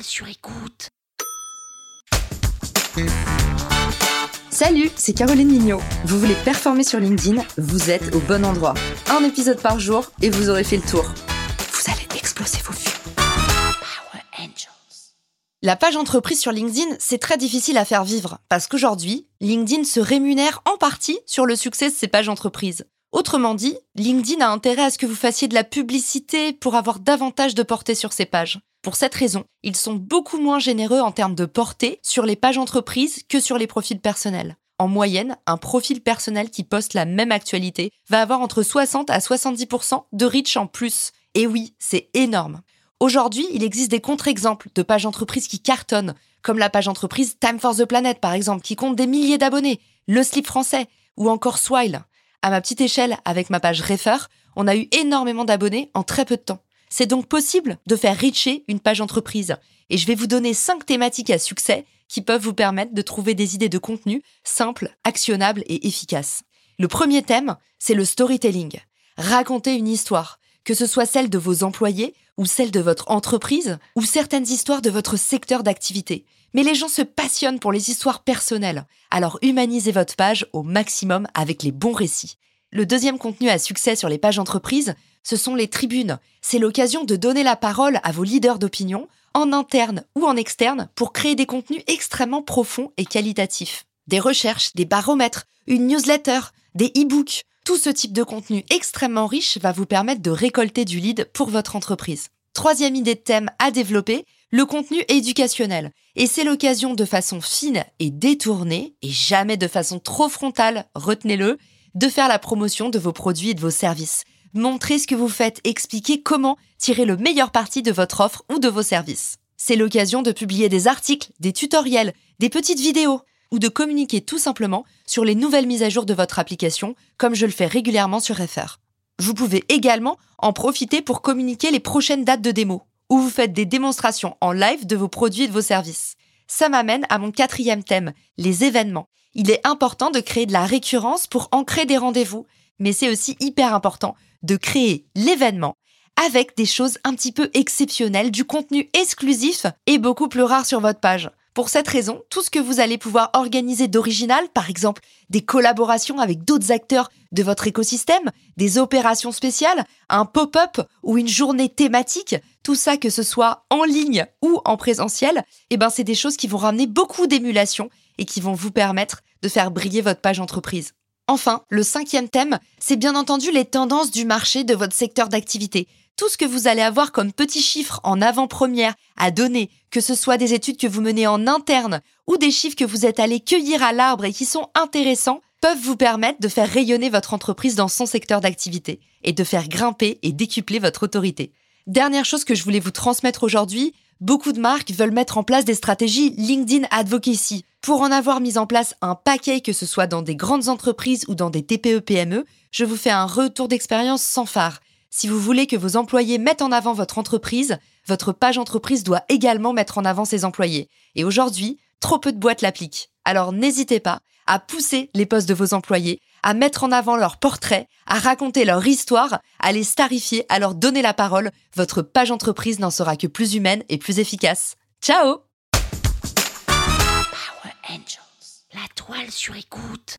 sur écoute. Salut, c'est Caroline Mignot. Vous voulez performer sur LinkedIn Vous êtes au bon endroit. Un épisode par jour et vous aurez fait le tour. Vous allez exploser vos vues. Power Angels. La page entreprise sur LinkedIn, c'est très difficile à faire vivre parce qu'aujourd'hui, LinkedIn se rémunère en partie sur le succès de ses pages entreprises. Autrement dit, LinkedIn a intérêt à ce que vous fassiez de la publicité pour avoir davantage de portée sur ses pages. Pour cette raison, ils sont beaucoup moins généreux en termes de portée sur les pages entreprises que sur les profils personnels. En moyenne, un profil personnel qui poste la même actualité va avoir entre 60 à 70% de reach en plus. Et oui, c'est énorme. Aujourd'hui, il existe des contre-exemples de pages entreprises qui cartonnent, comme la page entreprise Time for the Planet par exemple, qui compte des milliers d'abonnés, le slip français, ou encore Swile. À ma petite échelle, avec ma page Refer, on a eu énormément d'abonnés en très peu de temps. C'est donc possible de faire richer une page entreprise. Et je vais vous donner cinq thématiques à succès qui peuvent vous permettre de trouver des idées de contenu simples, actionnables et efficaces. Le premier thème, c'est le storytelling. Raconter une histoire, que ce soit celle de vos employés ou celle de votre entreprise ou certaines histoires de votre secteur d'activité. Mais les gens se passionnent pour les histoires personnelles, alors humanisez votre page au maximum avec les bons récits. Le deuxième contenu à succès sur les pages entreprises, ce sont les tribunes. C'est l'occasion de donner la parole à vos leaders d'opinion, en interne ou en externe, pour créer des contenus extrêmement profonds et qualitatifs. Des recherches, des baromètres, une newsletter, des e-books, tout ce type de contenu extrêmement riche va vous permettre de récolter du lead pour votre entreprise. Troisième idée de thème à développer, le contenu éducationnel. Et c'est l'occasion de façon fine et détournée, et jamais de façon trop frontale, retenez-le, de faire la promotion de vos produits et de vos services. Montrez ce que vous faites, expliquez comment tirer le meilleur parti de votre offre ou de vos services. C'est l'occasion de publier des articles, des tutoriels, des petites vidéos, ou de communiquer tout simplement sur les nouvelles mises à jour de votre application, comme je le fais régulièrement sur FR. Vous pouvez également en profiter pour communiquer les prochaines dates de démo où vous faites des démonstrations en live de vos produits et de vos services. Ça m'amène à mon quatrième thème, les événements. Il est important de créer de la récurrence pour ancrer des rendez-vous, mais c'est aussi hyper important de créer l'événement avec des choses un petit peu exceptionnelles, du contenu exclusif et beaucoup plus rare sur votre page. Pour cette raison, tout ce que vous allez pouvoir organiser d'original, par exemple des collaborations avec d'autres acteurs de votre écosystème, des opérations spéciales, un pop-up ou une journée thématique, tout ça que ce soit en ligne ou en présentiel, eh ben c'est des choses qui vont ramener beaucoup d'émulation et qui vont vous permettre de faire briller votre page entreprise. Enfin, le cinquième thème, c'est bien entendu les tendances du marché de votre secteur d'activité tout ce que vous allez avoir comme petits chiffres en avant-première à donner, que ce soit des études que vous menez en interne ou des chiffres que vous êtes allé cueillir à l'arbre et qui sont intéressants, peuvent vous permettre de faire rayonner votre entreprise dans son secteur d'activité et de faire grimper et décupler votre autorité. Dernière chose que je voulais vous transmettre aujourd'hui, beaucoup de marques veulent mettre en place des stratégies LinkedIn Advocacy. Pour en avoir mis en place un paquet, que ce soit dans des grandes entreprises ou dans des TPE-PME, je vous fais un retour d'expérience sans phare. Si vous voulez que vos employés mettent en avant votre entreprise, votre page entreprise doit également mettre en avant ses employés. Et aujourd'hui, trop peu de boîtes l'appliquent. Alors n'hésitez pas à pousser les postes de vos employés, à mettre en avant leurs portraits, à raconter leur histoire, à les starifier, à leur donner la parole. Votre page entreprise n'en sera que plus humaine et plus efficace. Ciao Power Angels. La toile sur écoute.